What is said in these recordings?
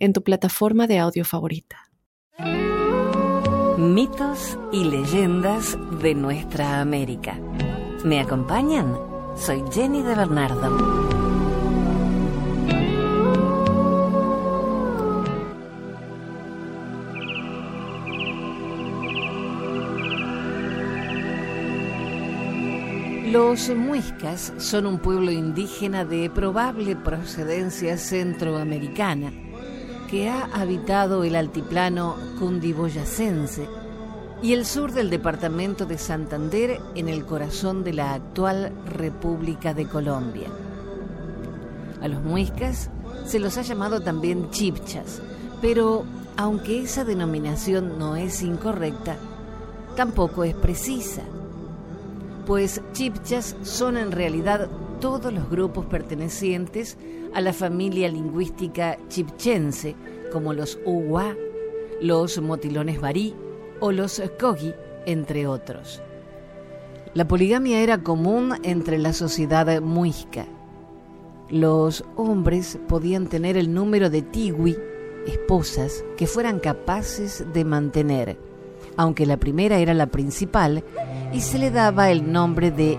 en tu plataforma de audio favorita. Mitos y leyendas de nuestra América. ¿Me acompañan? Soy Jenny de Bernardo. Los muiscas son un pueblo indígena de probable procedencia centroamericana que ha habitado el altiplano cundiboyacense y el sur del departamento de Santander en el corazón de la actual República de Colombia. A los muiscas se los ha llamado también chipchas, pero aunque esa denominación no es incorrecta, tampoco es precisa pues chipchas son en realidad todos los grupos pertenecientes a la familia lingüística chipchense, como los uwa, los motilones barí o los kogi, entre otros. La poligamia era común entre la sociedad muisca. Los hombres podían tener el número de tiwi, esposas, que fueran capaces de mantener, aunque la primera era la principal y se le daba el nombre de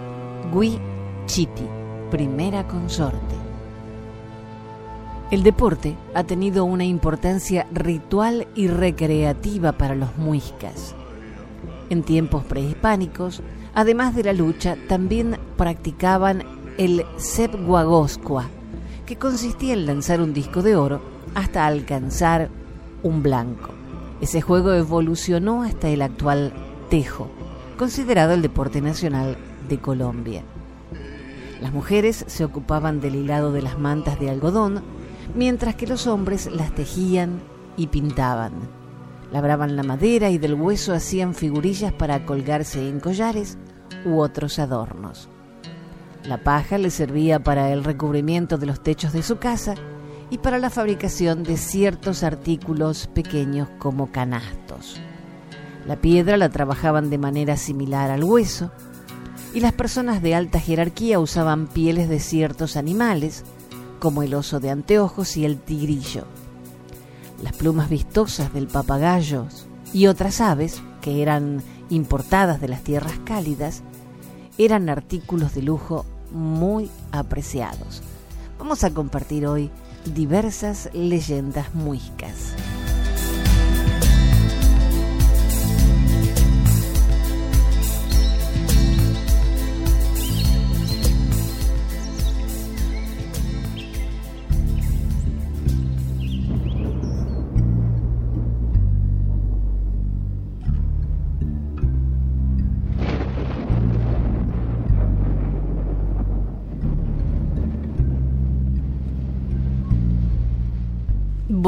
Gui Chiti, primera consorte. El deporte ha tenido una importancia ritual y recreativa para los muiscas. En tiempos prehispánicos, además de la lucha, también practicaban el sepguagoscua, que consistía en lanzar un disco de oro hasta alcanzar un blanco. Ese juego evolucionó hasta el actual tejo, considerado el deporte nacional de Colombia. Las mujeres se ocupaban del hilado de las mantas de algodón, mientras que los hombres las tejían y pintaban. Labraban la madera y del hueso hacían figurillas para colgarse en collares u otros adornos. La paja les servía para el recubrimiento de los techos de su casa y para la fabricación de ciertos artículos pequeños como canastos. La piedra la trabajaban de manera similar al hueso y las personas de alta jerarquía usaban pieles de ciertos animales, como el oso de anteojos y el tigrillo. Las plumas vistosas del papagayo y otras aves, que eran importadas de las tierras cálidas, eran artículos de lujo muy apreciados. Vamos a compartir hoy diversas leyendas muiscas.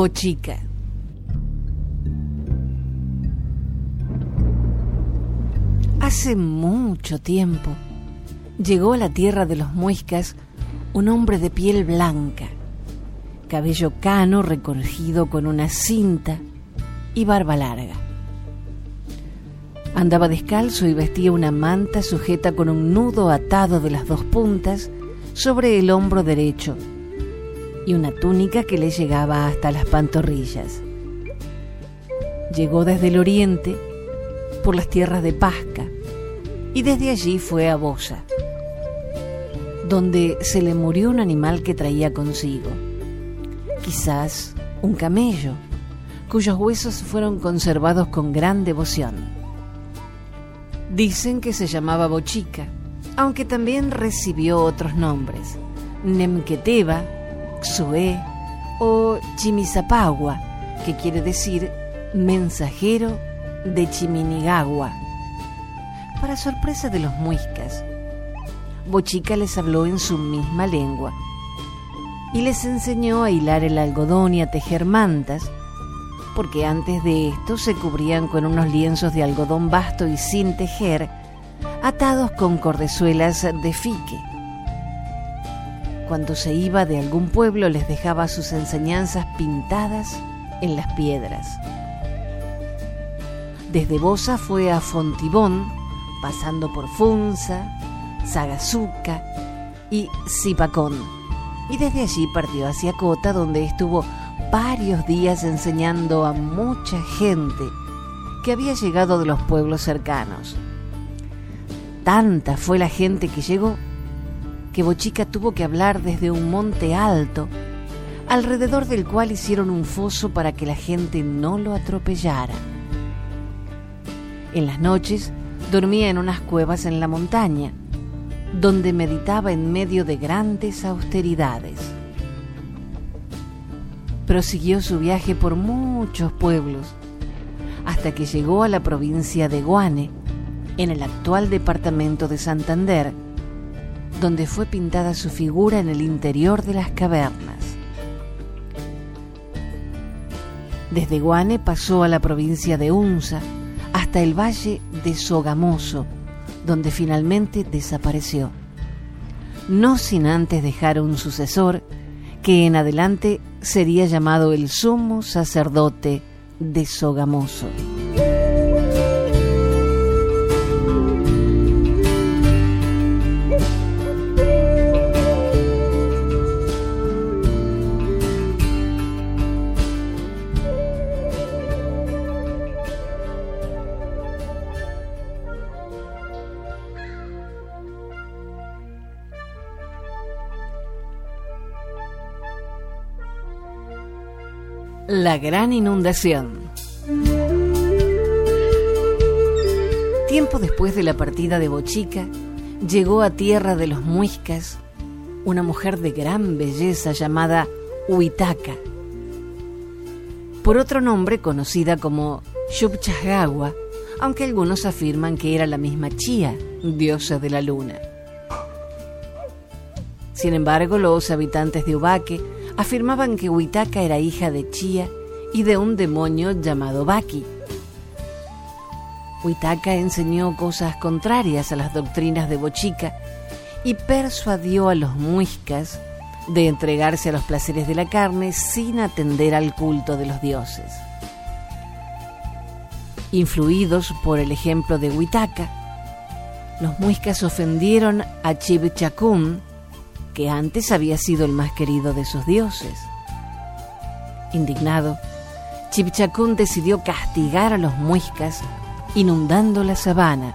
Bochica. Hace mucho tiempo llegó a la tierra de los muiscas un hombre de piel blanca, cabello cano recogido con una cinta y barba larga. Andaba descalzo y vestía una manta sujeta con un nudo atado de las dos puntas sobre el hombro derecho y una túnica que le llegaba hasta las pantorrillas. Llegó desde el oriente por las tierras de Pasca y desde allí fue a Bosa, donde se le murió un animal que traía consigo, quizás un camello, cuyos huesos fueron conservados con gran devoción. Dicen que se llamaba Bochica, aunque también recibió otros nombres, Nemqueteba, Xoé o Chimisapagua, que quiere decir mensajero de Chiminigagua. Para sorpresa de los muiscas, Bochica les habló en su misma lengua y les enseñó a hilar el algodón y a tejer mantas, porque antes de esto se cubrían con unos lienzos de algodón vasto y sin tejer, atados con cordezuelas de fique. Cuando se iba de algún pueblo les dejaba sus enseñanzas pintadas en las piedras. Desde Bosa fue a Fontibón, pasando por Funza, Sagazuca y Zipacón. Y desde allí partió hacia Cota, donde estuvo varios días enseñando a mucha gente que había llegado de los pueblos cercanos. Tanta fue la gente que llegó que Bochica tuvo que hablar desde un monte alto, alrededor del cual hicieron un foso para que la gente no lo atropellara. En las noches dormía en unas cuevas en la montaña, donde meditaba en medio de grandes austeridades. Prosiguió su viaje por muchos pueblos, hasta que llegó a la provincia de Guane, en el actual departamento de Santander, donde fue pintada su figura en el interior de las cavernas. Desde Guane pasó a la provincia de Unza, hasta el valle de Sogamoso, donde finalmente desapareció. No sin antes dejar un sucesor que en adelante sería llamado el sumo sacerdote de Sogamoso. La gran inundación. Tiempo después de la partida de Bochica, llegó a tierra de los muiscas una mujer de gran belleza llamada Huitaca, por otro nombre conocida como Shubchagawa, aunque algunos afirman que era la misma Chía, diosa de la luna. Sin embargo, los habitantes de Ubaque afirmaban que Huitaca era hija de Chía y de un demonio llamado Baki. Huitaca enseñó cosas contrarias a las doctrinas de Bochica y persuadió a los muiscas de entregarse a los placeres de la carne sin atender al culto de los dioses. Influidos por el ejemplo de Huitaca, los muiscas ofendieron a Chibchacún, que antes había sido el más querido de sus dioses. Indignado, Chibchacún decidió castigar a los muiscas inundando la sabana,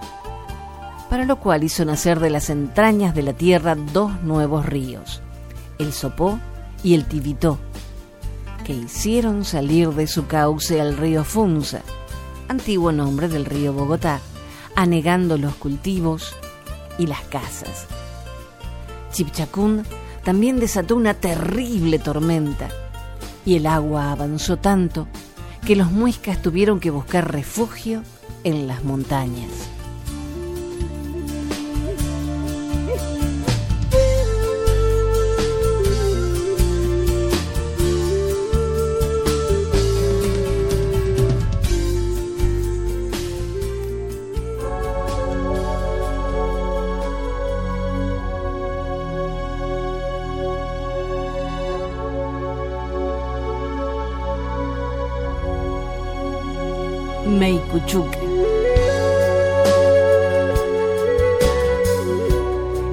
para lo cual hizo nacer de las entrañas de la tierra dos nuevos ríos, el Sopó y el Tibitó, que hicieron salir de su cauce al río Funza, antiguo nombre del río Bogotá, anegando los cultivos y las casas. Chipchacún también desató una terrible tormenta y el agua avanzó tanto que los muiscas tuvieron que buscar refugio en las montañas.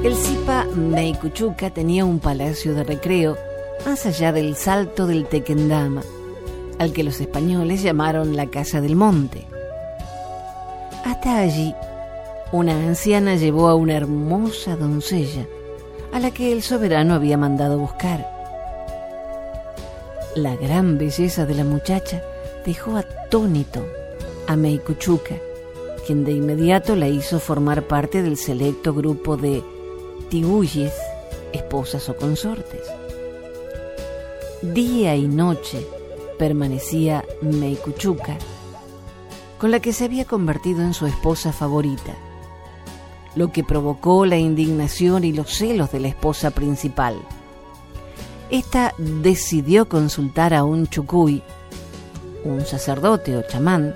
El Zipa Meikuchuca tenía un palacio de recreo más allá del salto del Tequendama, al que los españoles llamaron la Casa del Monte. Hasta allí, una anciana llevó a una hermosa doncella, a la que el soberano había mandado buscar. La gran belleza de la muchacha dejó atónito a Meikuchuka, quien de inmediato la hizo formar parte del selecto grupo de tiguyes, esposas o consortes. Día y noche permanecía Meikuchuka, con la que se había convertido en su esposa favorita, lo que provocó la indignación y los celos de la esposa principal. Esta decidió consultar a un chucuy un sacerdote o chamán,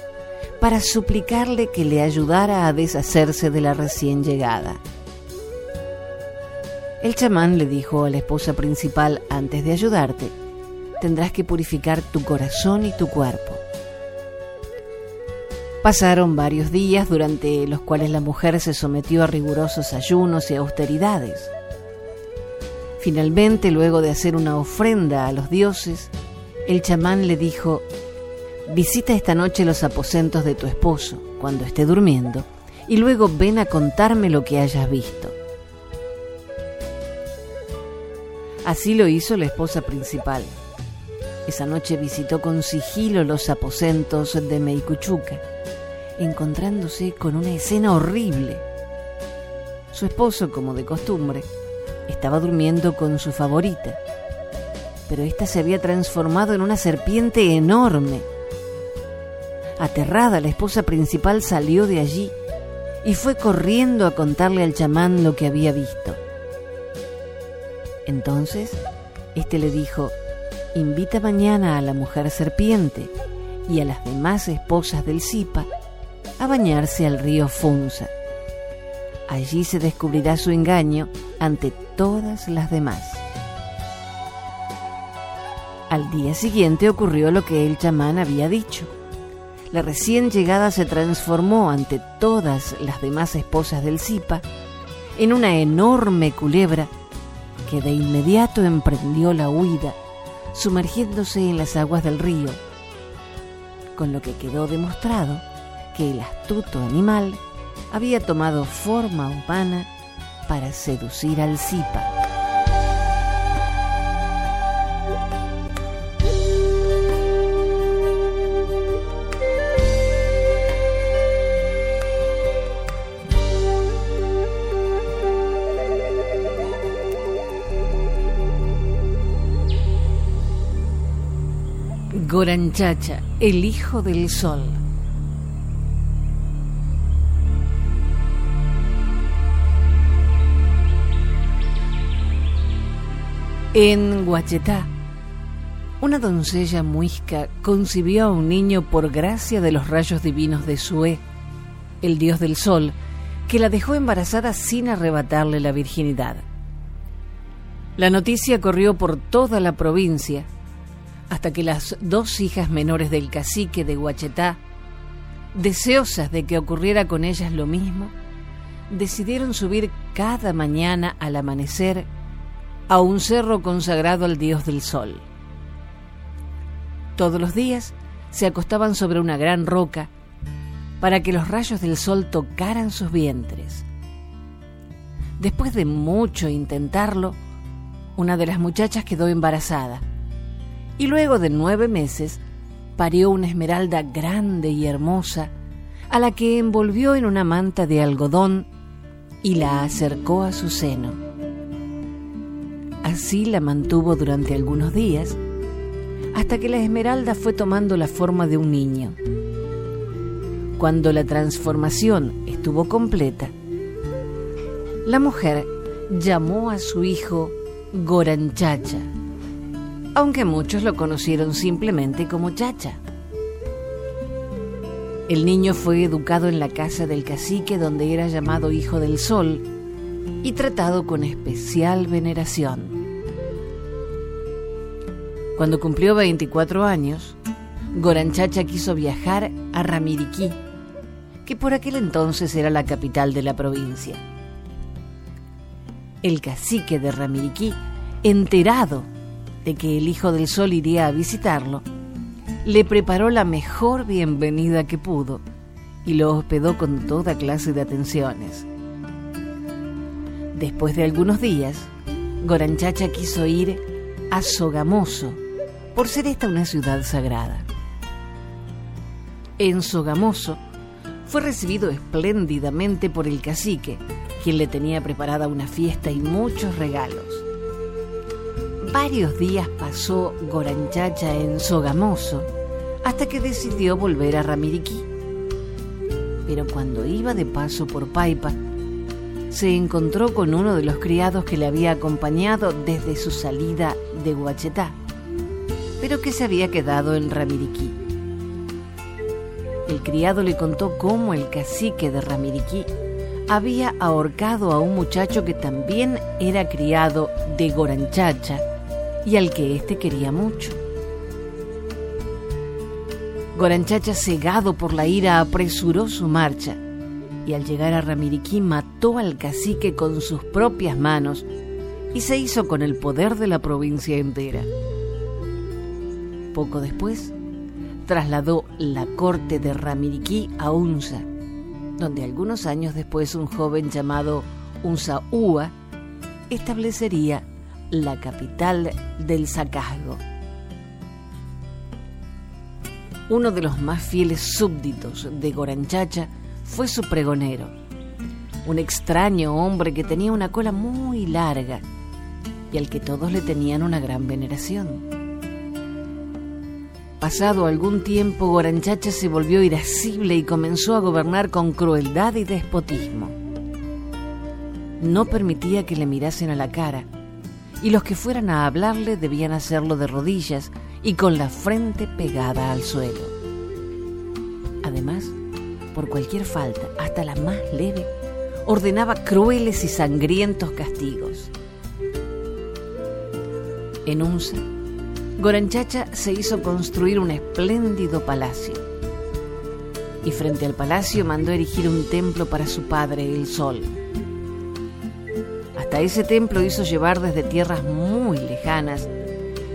para suplicarle que le ayudara a deshacerse de la recién llegada. El chamán le dijo a la esposa principal, antes de ayudarte, tendrás que purificar tu corazón y tu cuerpo. Pasaron varios días durante los cuales la mujer se sometió a rigurosos ayunos y austeridades. Finalmente, luego de hacer una ofrenda a los dioses, el chamán le dijo, visita esta noche los aposentos de tu esposo cuando esté durmiendo y luego ven a contarme lo que hayas visto. Así lo hizo la esposa principal. Esa noche visitó con sigilo los aposentos de Meikuchuka, encontrándose con una escena horrible. Su esposo, como de costumbre, estaba durmiendo con su favorita, pero ésta se había transformado en una serpiente enorme. Aterrada, la esposa principal salió de allí y fue corriendo a contarle al chamán lo que había visto. Entonces, éste le dijo, invita mañana a la mujer serpiente y a las demás esposas del Zipa a bañarse al río Funza. Allí se descubrirá su engaño ante todas las demás. Al día siguiente ocurrió lo que el chamán había dicho. La recién llegada se transformó ante todas las demás esposas del Zipa en una enorme culebra que de inmediato emprendió la huida, sumergiéndose en las aguas del río, con lo que quedó demostrado que el astuto animal había tomado forma humana para seducir al Zipa. Goranchacha, el hijo del sol. En Huachetá, una doncella muisca concibió a un niño por gracia de los rayos divinos de Sue, el dios del sol, que la dejó embarazada sin arrebatarle la virginidad. La noticia corrió por toda la provincia hasta que las dos hijas menores del cacique de Huachetá, deseosas de que ocurriera con ellas lo mismo, decidieron subir cada mañana al amanecer a un cerro consagrado al dios del sol. Todos los días se acostaban sobre una gran roca para que los rayos del sol tocaran sus vientres. Después de mucho intentarlo, una de las muchachas quedó embarazada y luego de nueve meses parió una esmeralda grande y hermosa, a la que envolvió en una manta de algodón y la acercó a su seno. Así la mantuvo durante algunos días, hasta que la esmeralda fue tomando la forma de un niño. Cuando la transformación estuvo completa, la mujer llamó a su hijo Goranchacha aunque muchos lo conocieron simplemente como Chacha. El niño fue educado en la casa del cacique donde era llamado Hijo del Sol y tratado con especial veneración. Cuando cumplió 24 años, Goranchacha quiso viajar a Ramiriquí, que por aquel entonces era la capital de la provincia. El cacique de Ramiriquí, enterado de que el Hijo del Sol iría a visitarlo, le preparó la mejor bienvenida que pudo y lo hospedó con toda clase de atenciones. Después de algunos días, Goranchacha quiso ir a Sogamoso, por ser esta una ciudad sagrada. En Sogamoso fue recibido espléndidamente por el cacique, quien le tenía preparada una fiesta y muchos regalos. Varios días pasó Goranchacha en Sogamoso hasta que decidió volver a Ramiriquí. Pero cuando iba de paso por Paipa, se encontró con uno de los criados que le había acompañado desde su salida de Huachetá, pero que se había quedado en Ramiriquí. el criado le contó cómo el cacique de Ramiriquí había ahorcado a un muchacho que también era criado de Goranchacha y al que éste quería mucho. Goranchacha, cegado por la ira, apresuró su marcha y al llegar a Ramiriquí mató al cacique con sus propias manos y se hizo con el poder de la provincia entera. Poco después, trasladó la corte de Ramiriquí a Unza, donde algunos años después un joven llamado Unza Ua establecería la capital del Sacasgo. Uno de los más fieles súbditos de Goranchacha fue su pregonero, un extraño hombre que tenía una cola muy larga y al que todos le tenían una gran veneración. Pasado algún tiempo, Goranchacha se volvió irascible y comenzó a gobernar con crueldad y despotismo. No permitía que le mirasen a la cara, y los que fueran a hablarle debían hacerlo de rodillas y con la frente pegada al suelo. Además, por cualquier falta, hasta la más leve, ordenaba crueles y sangrientos castigos. En Unza, Goranchacha se hizo construir un espléndido palacio. Y frente al palacio mandó erigir un templo para su padre, el sol. Ese templo hizo llevar desde tierras muy lejanas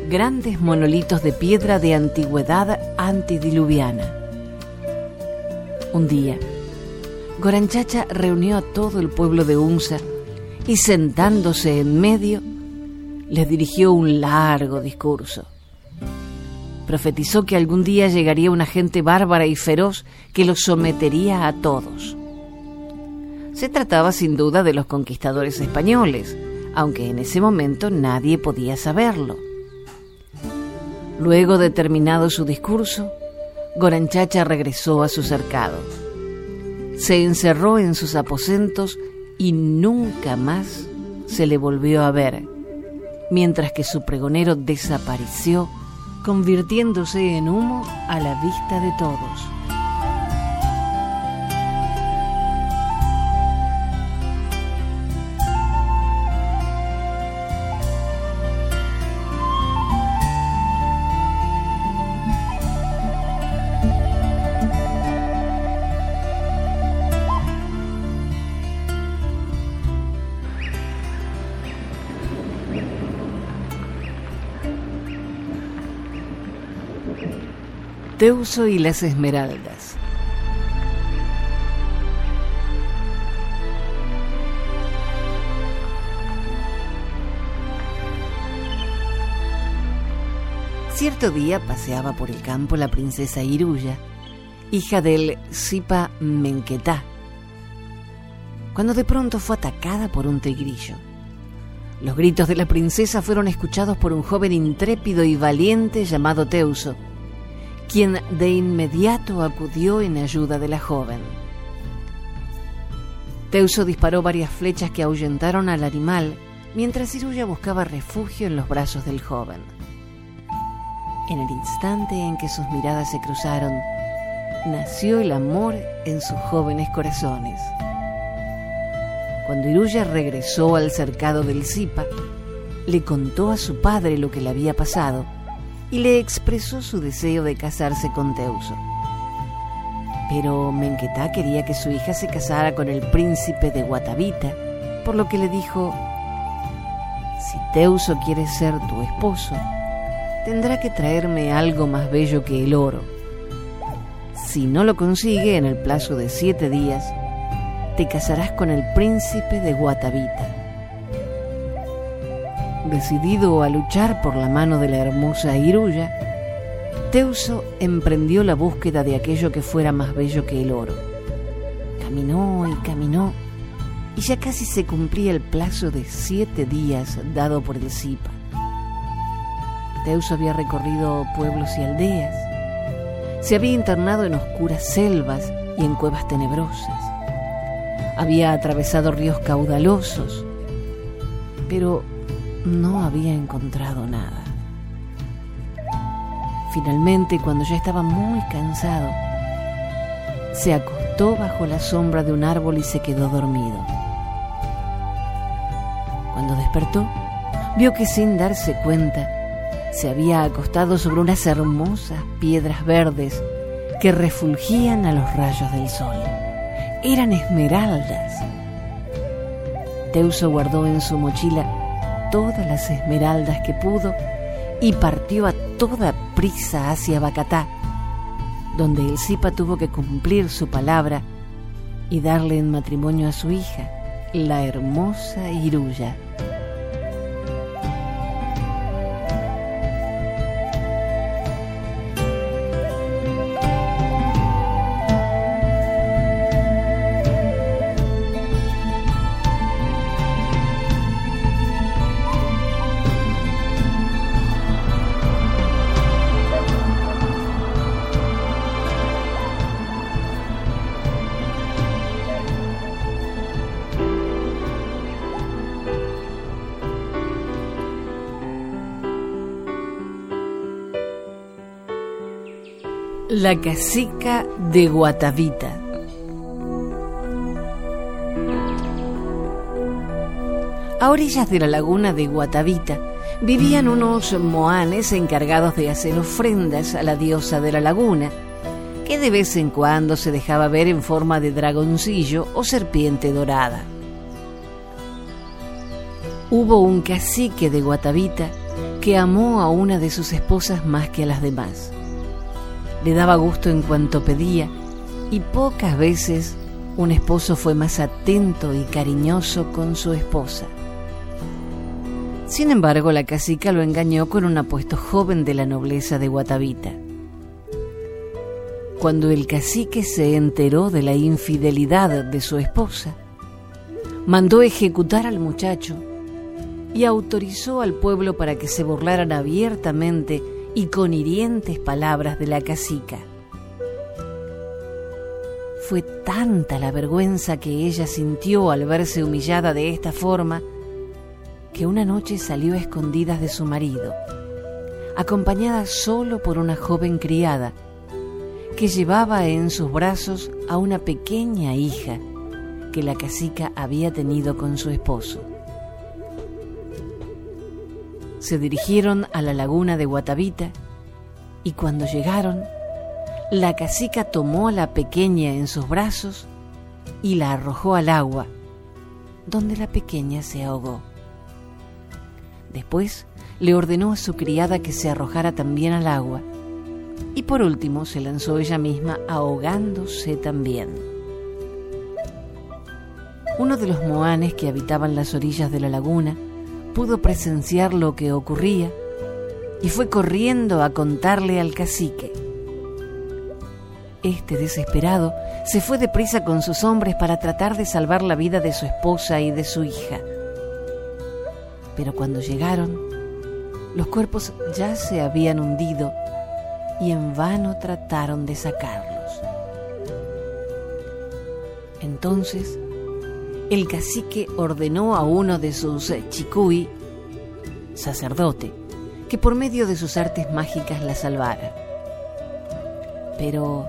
grandes monolitos de piedra de antigüedad antediluviana. Un día, Goranchacha reunió a todo el pueblo de Unza y sentándose en medio, les dirigió un largo discurso. Profetizó que algún día llegaría una gente bárbara y feroz que los sometería a todos. Se trataba sin duda de los conquistadores españoles, aunque en ese momento nadie podía saberlo. Luego de terminado su discurso, Goranchacha regresó a su cercado. Se encerró en sus aposentos y nunca más se le volvió a ver, mientras que su pregonero desapareció, convirtiéndose en humo a la vista de todos. Teuso y las Esmeraldas. Cierto día paseaba por el campo la princesa Iruya, hija del Zipa Menquetá, cuando de pronto fue atacada por un tigrillo. Los gritos de la princesa fueron escuchados por un joven intrépido y valiente llamado Teuso, quien de inmediato acudió en ayuda de la joven. Teuso disparó varias flechas que ahuyentaron al animal mientras Iruya buscaba refugio en los brazos del joven. En el instante en que sus miradas se cruzaron, nació el amor en sus jóvenes corazones. Cuando Iruya regresó al cercado del Zipa, le contó a su padre lo que le había pasado y le expresó su deseo de casarse con Teuso. Pero Menquetá quería que su hija se casara con el príncipe de Guatavita, por lo que le dijo, si Teuso quiere ser tu esposo, tendrá que traerme algo más bello que el oro. Si no lo consigue en el plazo de siete días, te casarás con el príncipe de Guatavita. Decidido a luchar por la mano de la hermosa Iruya, Teuso emprendió la búsqueda de aquello que fuera más bello que el oro. Caminó y caminó, y ya casi se cumplía el plazo de siete días dado por el Zipa. Teuso había recorrido pueblos y aldeas, se había internado en oscuras selvas y en cuevas tenebrosas, había atravesado ríos caudalosos, pero no había encontrado nada. Finalmente, cuando ya estaba muy cansado, se acostó bajo la sombra de un árbol y se quedó dormido. Cuando despertó, vio que sin darse cuenta se había acostado sobre unas hermosas piedras verdes que refulgían a los rayos del sol. Eran esmeraldas. Teuso guardó en su mochila todas las esmeraldas que pudo y partió a toda prisa hacia Bacatá, donde el Zipa tuvo que cumplir su palabra y darle en matrimonio a su hija, la hermosa Iruya. La casica de Guatavita. A orillas de la laguna de Guatavita vivían unos moanes encargados de hacer ofrendas a la diosa de la laguna, que de vez en cuando se dejaba ver en forma de dragoncillo o serpiente dorada. Hubo un cacique de Guatavita que amó a una de sus esposas más que a las demás le daba gusto en cuanto pedía y pocas veces un esposo fue más atento y cariñoso con su esposa. Sin embargo, la cacica lo engañó con un apuesto joven de la nobleza de Guatavita. Cuando el cacique se enteró de la infidelidad de su esposa, mandó ejecutar al muchacho y autorizó al pueblo para que se burlaran abiertamente y con hirientes palabras de la cacica. Fue tanta la vergüenza que ella sintió al verse humillada de esta forma que una noche salió a escondidas de su marido, acompañada solo por una joven criada que llevaba en sus brazos a una pequeña hija que la cacica había tenido con su esposo se dirigieron a la laguna de Guatavita y cuando llegaron, la cacica tomó a la pequeña en sus brazos y la arrojó al agua, donde la pequeña se ahogó. Después le ordenó a su criada que se arrojara también al agua y por último se lanzó ella misma ahogándose también. Uno de los moanes que habitaban las orillas de la laguna pudo presenciar lo que ocurría y fue corriendo a contarle al cacique. Este desesperado se fue deprisa con sus hombres para tratar de salvar la vida de su esposa y de su hija. Pero cuando llegaron, los cuerpos ya se habían hundido y en vano trataron de sacarlos. Entonces el cacique ordenó a uno de sus chicuy, sacerdote, que por medio de sus artes mágicas la salvara. Pero,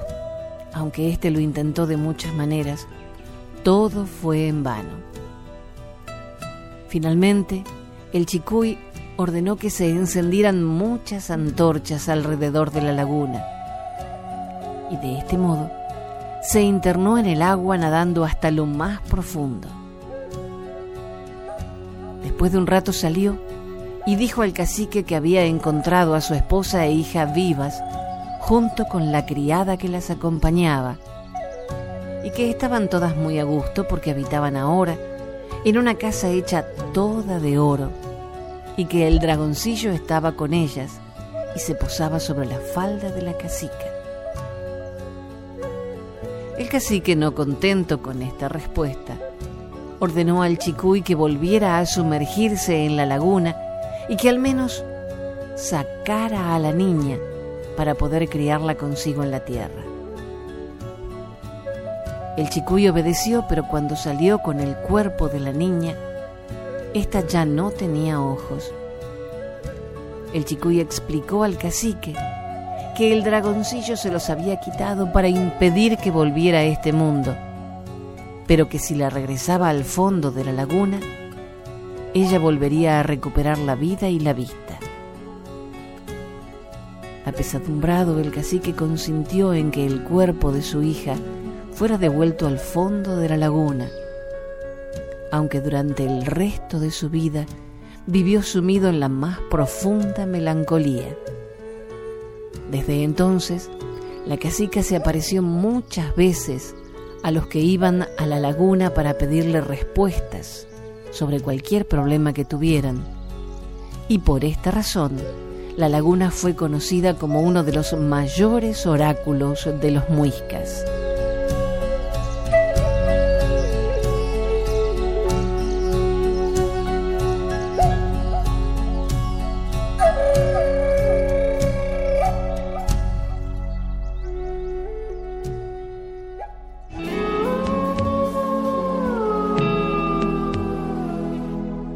aunque éste lo intentó de muchas maneras, todo fue en vano. Finalmente, el chicuy ordenó que se encendieran muchas antorchas alrededor de la laguna. Y de este modo, se internó en el agua nadando hasta lo más profundo. Después de un rato salió y dijo al cacique que había encontrado a su esposa e hija vivas junto con la criada que las acompañaba y que estaban todas muy a gusto porque habitaban ahora en una casa hecha toda de oro y que el dragoncillo estaba con ellas y se posaba sobre la falda de la cacica. El cacique, no contento con esta respuesta, ordenó al chicuy que volviera a sumergirse en la laguna y que al menos sacara a la niña para poder criarla consigo en la tierra. El chicuy obedeció, pero cuando salió con el cuerpo de la niña, ésta ya no tenía ojos. El chicuy explicó al cacique que el dragoncillo se los había quitado para impedir que volviera a este mundo, pero que si la regresaba al fondo de la laguna, ella volvería a recuperar la vida y la vista. Apesadumbrado, el cacique consintió en que el cuerpo de su hija fuera devuelto al fondo de la laguna, aunque durante el resto de su vida vivió sumido en la más profunda melancolía. Desde entonces, la cacica se apareció muchas veces a los que iban a la laguna para pedirle respuestas sobre cualquier problema que tuvieran. Y por esta razón, la laguna fue conocida como uno de los mayores oráculos de los muiscas.